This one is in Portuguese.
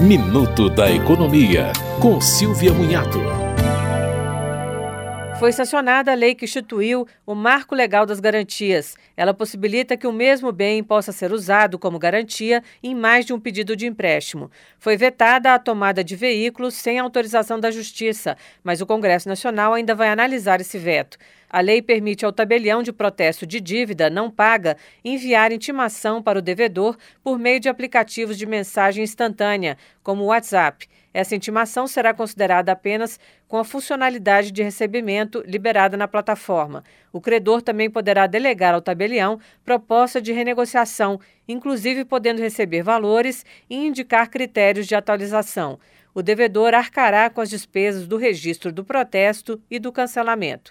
Minuto da Economia, com Silvia Munhato. Foi sancionada a lei que instituiu o Marco Legal das Garantias. Ela possibilita que o mesmo bem possa ser usado como garantia em mais de um pedido de empréstimo. Foi vetada a tomada de veículos sem autorização da Justiça, mas o Congresso Nacional ainda vai analisar esse veto. A lei permite ao tabelião de protesto de dívida não paga enviar intimação para o devedor por meio de aplicativos de mensagem instantânea, como o WhatsApp. Essa intimação será considerada apenas com a funcionalidade de recebimento liberada na plataforma. O credor também poderá delegar ao tabelião proposta de renegociação, inclusive podendo receber valores e indicar critérios de atualização. O devedor arcará com as despesas do registro do protesto e do cancelamento.